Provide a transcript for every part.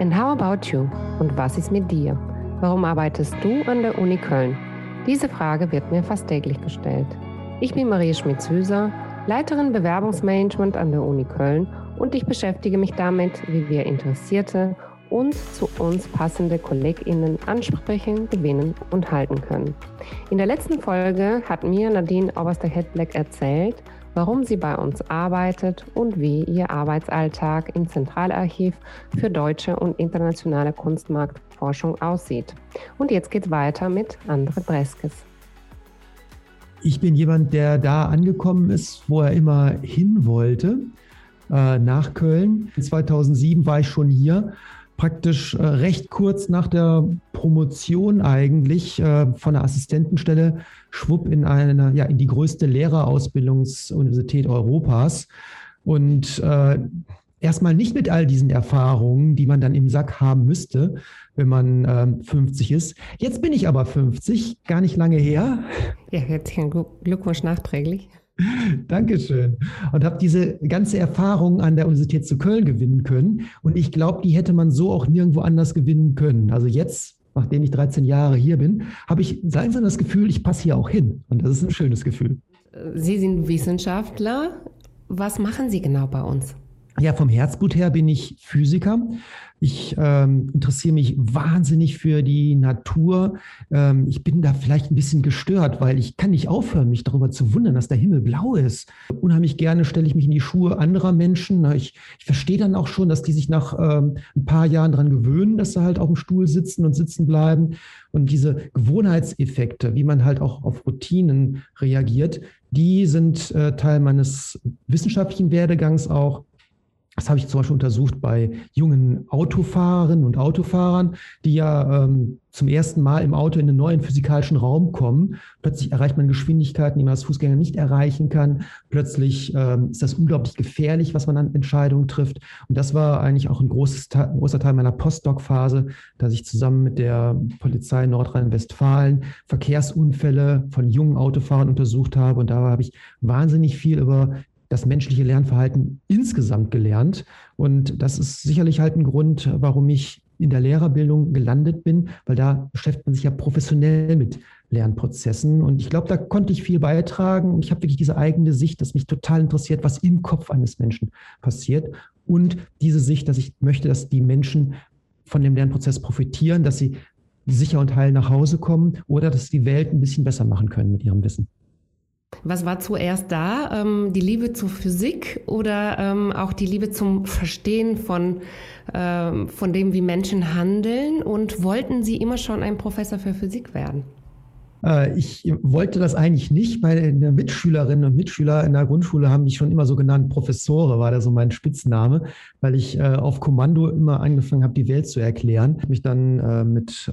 And how about you? Und was ist mit dir? Warum arbeitest du an der Uni Köln? Diese Frage wird mir fast täglich gestellt. Ich bin Maria Schmitz-Hüser, Leiterin Bewerbungsmanagement an der Uni Köln und ich beschäftige mich damit, wie wir Interessierte und zu uns passende KollegInnen ansprechen, gewinnen und halten können. In der letzten Folge hat mir Nadine Oberster-Hedbleck erzählt, warum sie bei uns arbeitet und wie ihr Arbeitsalltag im Zentralarchiv für deutsche und internationale Kunstmarktforschung aussieht. Und jetzt geht's weiter mit Andre Breskes. Ich bin jemand, der da angekommen ist, wo er immer hin wollte, äh, nach Köln. 2007 war ich schon hier praktisch äh, recht kurz nach der Promotion eigentlich äh, von der Assistentenstelle schwupp in eine, ja, in die größte Lehrerausbildungsuniversität Europas. Und äh, erstmal nicht mit all diesen Erfahrungen, die man dann im Sack haben müsste, wenn man ähm, 50 ist. Jetzt bin ich aber 50, gar nicht lange her. Ja, herzlichen Glückwunsch nachträglich. Dankeschön. Und habe diese ganze Erfahrung an der Universität zu Köln gewinnen können. Und ich glaube, die hätte man so auch nirgendwo anders gewinnen können. Also jetzt, nachdem ich 13 Jahre hier bin, habe ich langsam das Gefühl, ich passe hier auch hin. Und das ist ein schönes Gefühl. Sie sind Wissenschaftler. Was machen Sie genau bei uns? Ja, vom Herzblut her bin ich Physiker. Ich ähm, interessiere mich wahnsinnig für die Natur. Ähm, ich bin da vielleicht ein bisschen gestört, weil ich kann nicht aufhören, mich darüber zu wundern, dass der Himmel blau ist. Unheimlich gerne stelle ich mich in die Schuhe anderer Menschen. Ich, ich verstehe dann auch schon, dass die sich nach ähm, ein paar Jahren daran gewöhnen, dass sie halt auf dem Stuhl sitzen und sitzen bleiben. Und diese Gewohnheitseffekte, wie man halt auch auf Routinen reagiert, die sind äh, Teil meines wissenschaftlichen Werdegangs auch. Das habe ich zum Beispiel untersucht bei jungen Autofahrerinnen und Autofahrern, die ja ähm, zum ersten Mal im Auto in einen neuen physikalischen Raum kommen. Plötzlich erreicht man Geschwindigkeiten, die man als Fußgänger nicht erreichen kann. Plötzlich ähm, ist das unglaublich gefährlich, was man an Entscheidungen trifft. Und das war eigentlich auch ein großes, großer Teil meiner Postdoc-Phase, dass ich zusammen mit der Polizei Nordrhein-Westfalen Verkehrsunfälle von jungen Autofahrern untersucht habe. Und da habe ich wahnsinnig viel über das menschliche Lernverhalten insgesamt gelernt. Und das ist sicherlich halt ein Grund, warum ich in der Lehrerbildung gelandet bin, weil da beschäftigt man sich ja professionell mit Lernprozessen. Und ich glaube, da konnte ich viel beitragen. Und ich habe wirklich diese eigene Sicht, dass mich total interessiert, was im Kopf eines Menschen passiert. Und diese Sicht, dass ich möchte, dass die Menschen von dem Lernprozess profitieren, dass sie sicher und heil nach Hause kommen oder dass sie die Welt ein bisschen besser machen können mit ihrem Wissen. Was war zuerst da? Ähm, die Liebe zur Physik oder ähm, auch die Liebe zum Verstehen von, ähm, von dem, wie Menschen handeln? Und wollten Sie immer schon ein Professor für Physik werden? Äh, ich wollte das eigentlich nicht. Meine Mitschülerinnen und Mitschüler in der Grundschule haben mich schon immer so genannt. Professore war da so mein Spitzname, weil ich äh, auf Kommando immer angefangen habe, die Welt zu erklären. Ich mich dann äh, mit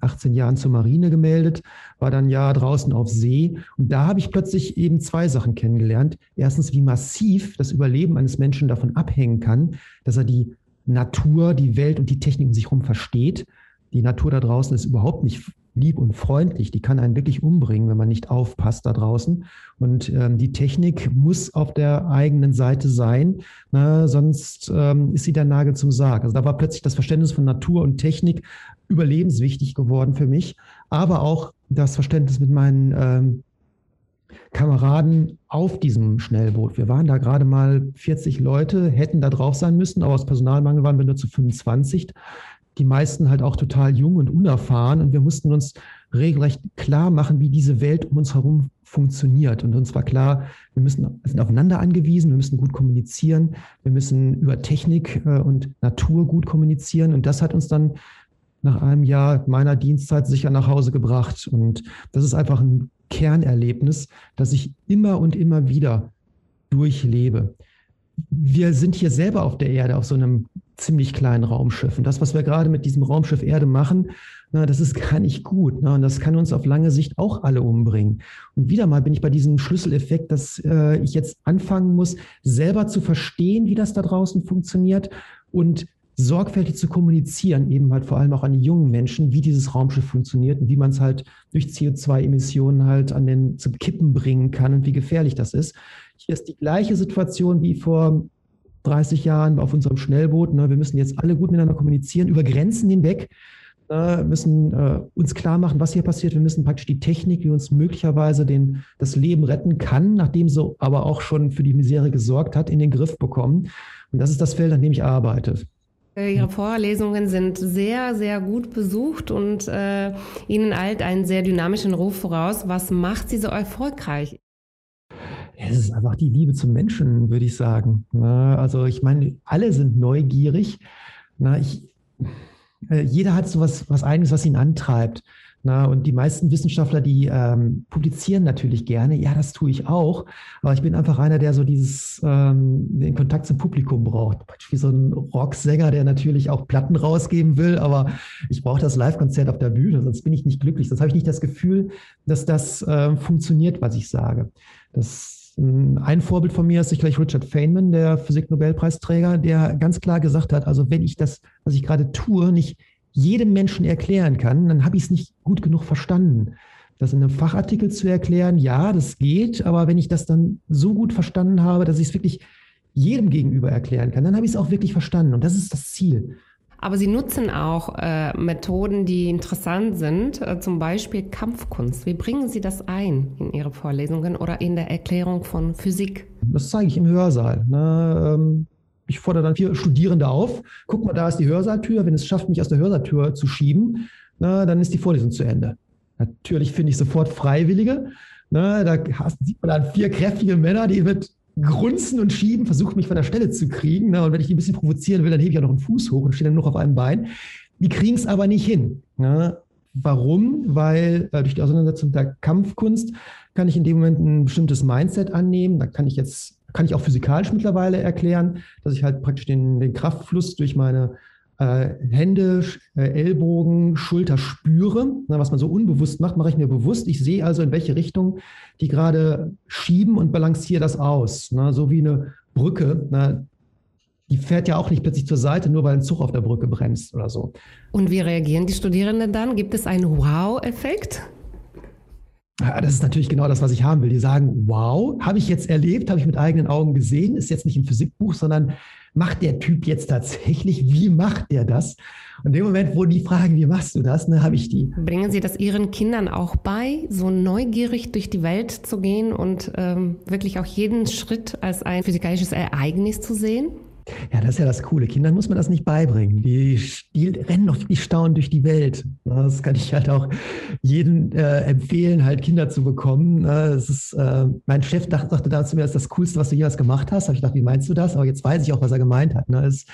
18 Jahren zur Marine gemeldet, war dann ja draußen auf See. Und da habe ich plötzlich eben zwei Sachen kennengelernt. Erstens, wie massiv das Überleben eines Menschen davon abhängen kann, dass er die Natur, die Welt und die Technik um sich herum versteht. Die Natur da draußen ist überhaupt nicht lieb und freundlich. Die kann einen wirklich umbringen, wenn man nicht aufpasst da draußen. Und ähm, die Technik muss auf der eigenen Seite sein, na, sonst ähm, ist sie der Nagel zum Sarg. Also da war plötzlich das Verständnis von Natur und Technik überlebenswichtig geworden für mich, aber auch das Verständnis mit meinen ähm, Kameraden auf diesem Schnellboot. Wir waren da gerade mal 40 Leute, hätten da drauf sein müssen, aber aus Personalmangel waren wir nur zu 25 die meisten halt auch total jung und unerfahren. Und wir mussten uns regelrecht klar machen, wie diese Welt um uns herum funktioniert. Und uns war klar, wir müssen, sind aufeinander angewiesen, wir müssen gut kommunizieren, wir müssen über Technik äh, und Natur gut kommunizieren. Und das hat uns dann nach einem Jahr meiner Dienstzeit sicher nach Hause gebracht. Und das ist einfach ein Kernerlebnis, das ich immer und immer wieder durchlebe. Wir sind hier selber auf der Erde auf so einem ziemlich kleinen Raumschiffen. Das, was wir gerade mit diesem Raumschiff Erde machen, na, das ist gar nicht gut. Na, und das kann uns auf lange Sicht auch alle umbringen. Und wieder mal bin ich bei diesem Schlüsseleffekt, dass äh, ich jetzt anfangen muss, selber zu verstehen, wie das da draußen funktioniert und sorgfältig zu kommunizieren, eben halt vor allem auch an die jungen Menschen, wie dieses Raumschiff funktioniert und wie man es halt durch CO2-Emissionen halt an den zum Kippen bringen kann und wie gefährlich das ist. Hier ist die gleiche Situation wie vor 30 Jahren auf unserem Schnellboot. Ne? Wir müssen jetzt alle gut miteinander kommunizieren, über Grenzen hinweg äh, müssen äh, uns klar machen, was hier passiert. Wir müssen praktisch die Technik, die uns möglicherweise den, das Leben retten kann, nachdem sie aber auch schon für die Misere gesorgt hat, in den Griff bekommen. Und das ist das Feld, an dem ich arbeite. Äh, Ihre Vorlesungen sind sehr, sehr gut besucht und äh, Ihnen eilt einen sehr dynamischen Ruf voraus. Was macht Sie so erfolgreich? Es ist einfach die Liebe zum Menschen, würde ich sagen. Also ich meine, alle sind neugierig. Ich, äh, jeder hat so was, was eigenes, was ihn antreibt. Na, und die meisten Wissenschaftler, die ähm, publizieren natürlich gerne. Ja, das tue ich auch. Aber ich bin einfach einer, der so dieses, ähm, den Kontakt zum Publikum braucht. Wie so ein Rocksänger, der natürlich auch Platten rausgeben will. Aber ich brauche das Live-Konzert auf der Bühne, sonst bin ich nicht glücklich. Sonst habe ich nicht das Gefühl, dass das äh, funktioniert, was ich sage. Das ein Vorbild von mir ist sicherlich Richard Feynman, der Physik-Nobelpreisträger, der ganz klar gesagt hat, also wenn ich das, was ich gerade tue, nicht jedem Menschen erklären kann, dann habe ich es nicht gut genug verstanden. Das in einem Fachartikel zu erklären, ja, das geht, aber wenn ich das dann so gut verstanden habe, dass ich es wirklich jedem gegenüber erklären kann, dann habe ich es auch wirklich verstanden. Und das ist das Ziel. Aber Sie nutzen auch äh, Methoden, die interessant sind, äh, zum Beispiel Kampfkunst. Wie bringen Sie das ein in Ihre Vorlesungen oder in der Erklärung von Physik? Das zeige ich im Hörsaal. Ne? Ähm, ich fordere dann vier Studierende auf. Guck mal, da ist die Hörsaaltür. Wenn es schafft, mich aus der Hörsaaltür zu schieben, na, dann ist die Vorlesung zu Ende. Natürlich finde ich sofort Freiwillige. Na, da sieht man dann vier kräftige Männer, die mit grunzen und schieben, versuchen mich von der Stelle zu kriegen. Ne? Und wenn ich die ein bisschen provozieren will, dann hebe ich auch noch einen Fuß hoch und stehe dann noch auf einem Bein. Die kriegen es aber nicht hin. Ne? Warum? Weil äh, durch die Auseinandersetzung der Kampfkunst kann ich in dem Moment ein bestimmtes Mindset annehmen. Da kann ich jetzt, kann ich auch physikalisch mittlerweile erklären, dass ich halt praktisch den, den Kraftfluss durch meine äh, Hände, äh, Ellbogen, Schulter spüre. Na, was man so unbewusst macht, mache ich mir bewusst. Ich sehe also, in welche Richtung die gerade schieben und balanciere das aus. Na, so wie eine Brücke. Na, die fährt ja auch nicht plötzlich zur Seite, nur weil ein Zug auf der Brücke bremst oder so. Und wie reagieren die Studierenden dann? Gibt es einen Wow-Effekt? Ja, das ist natürlich genau das, was ich haben will. Die sagen, wow, habe ich jetzt erlebt, habe ich mit eigenen Augen gesehen, ist jetzt nicht ein Physikbuch, sondern macht der Typ jetzt tatsächlich, wie macht der das? Und in dem Moment, wo die fragen, wie machst du das, ne, habe ich die. Bringen Sie das Ihren Kindern auch bei, so neugierig durch die Welt zu gehen und ähm, wirklich auch jeden Schritt als ein physikalisches Ereignis zu sehen? Ja, das ist ja das Coole. Kindern muss man das nicht beibringen. Die, die rennen doch wirklich staunend durch die Welt. Das kann ich halt auch jedem äh, empfehlen, halt Kinder zu bekommen. Ist, äh, mein Chef dachte, sagte damals zu mir, das ist das Coolste, was du jemals gemacht hast. Habe ich gedacht, wie meinst du das? Aber jetzt weiß ich auch, was er gemeint hat. Ne? Es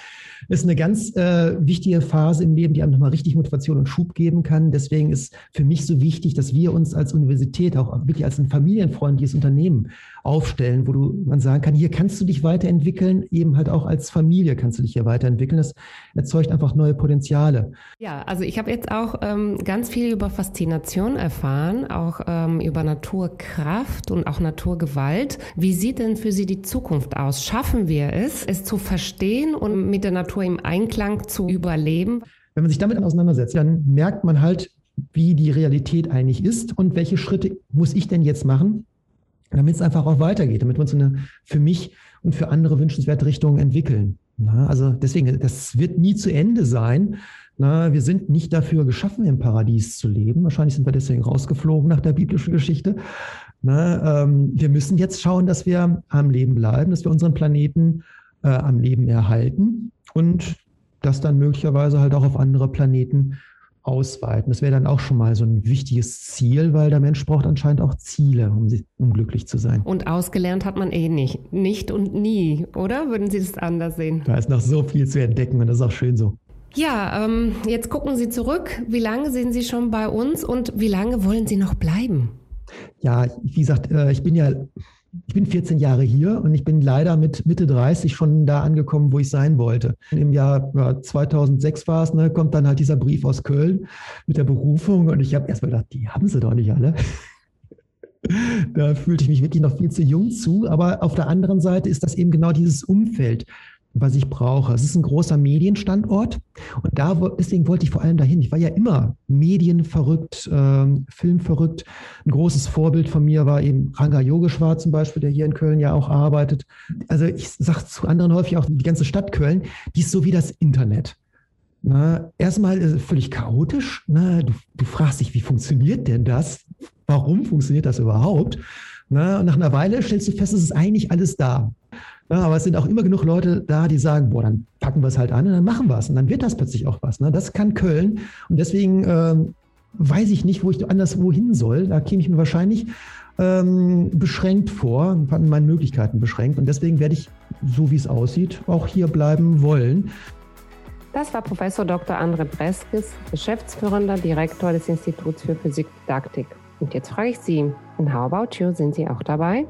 ist eine ganz äh, wichtige Phase im Leben, die einem nochmal richtig Motivation und Schub geben kann. Deswegen ist für mich so wichtig, dass wir uns als Universität auch wirklich als ein familienfreundliches Unternehmen aufstellen, wo du man sagen kann, hier kannst du dich weiterentwickeln, eben halt auch als Familie kannst du dich hier weiterentwickeln. Das erzeugt einfach neue Potenziale. Ja, also ich habe jetzt auch ähm, ganz viel über Faszination erfahren, auch ähm, über Naturkraft und auch Naturgewalt. Wie sieht denn für Sie die Zukunft aus? Schaffen wir es, es zu verstehen und mit der Natur im Einklang zu überleben? Wenn man sich damit auseinandersetzt, dann merkt man halt, wie die Realität eigentlich ist und welche Schritte muss ich denn jetzt machen, damit es einfach auch weitergeht, damit wir uns eine für mich und für andere wünschenswerte Richtung entwickeln. Na, also deswegen, das wird nie zu Ende sein. Na, wir sind nicht dafür geschaffen, im Paradies zu leben. Wahrscheinlich sind wir deswegen rausgeflogen nach der biblischen Geschichte. Na, ähm, wir müssen jetzt schauen, dass wir am Leben bleiben, dass wir unseren Planeten äh, am Leben erhalten und das dann möglicherweise halt auch auf andere Planeten ausweiten. Das wäre dann auch schon mal so ein wichtiges Ziel, weil der Mensch braucht anscheinend auch Ziele, um, um glücklich zu sein. Und ausgelernt hat man eh nicht. Nicht und nie, oder? Würden Sie das anders sehen? Da ist noch so viel zu entdecken und das ist auch schön so. Ja, ähm, jetzt gucken Sie zurück. Wie lange sind Sie schon bei uns und wie lange wollen Sie noch bleiben? Ja, wie gesagt, äh, ich bin ja ich bin 14 Jahre hier und ich bin leider mit Mitte 30 schon da angekommen, wo ich sein wollte. Im Jahr ja, 2006 war es, ne, kommt dann halt dieser Brief aus Köln mit der Berufung und ich habe erstmal gedacht, die haben sie doch nicht alle. da fühlte ich mich wirklich noch viel zu jung zu, aber auf der anderen Seite ist das eben genau dieses Umfeld, was ich brauche. Es ist ein großer Medienstandort und da, deswegen wollte ich vor allem dahin. Ich war ja immer medienverrückt, äh, filmverrückt. Ein großes Vorbild von mir war eben Ranga Yogeshwar zum Beispiel, der hier in Köln ja auch arbeitet. Also ich sage zu anderen häufig auch, die ganze Stadt Köln, die ist so wie das Internet. Na, erstmal ist es völlig chaotisch. Na, du, du fragst dich, wie funktioniert denn das? Warum funktioniert das überhaupt? Na, und nach einer Weile stellst du fest, es ist eigentlich alles da. Ja, aber es sind auch immer genug Leute da, die sagen, boah, dann packen wir es halt an und dann machen wir es. Und dann wird das plötzlich auch was. Ne? Das kann Köln. Und deswegen ähm, weiß ich nicht, wo ich anders wohin soll. Da käme ich mir wahrscheinlich ähm, beschränkt vor, an meinen Möglichkeiten beschränkt. Und deswegen werde ich, so wie es aussieht, auch hier bleiben wollen. Das war Professor Dr. André Breskis, geschäftsführender Direktor des Instituts für Physikdidaktik. Und jetzt frage ich Sie, in How About You sind Sie auch dabei?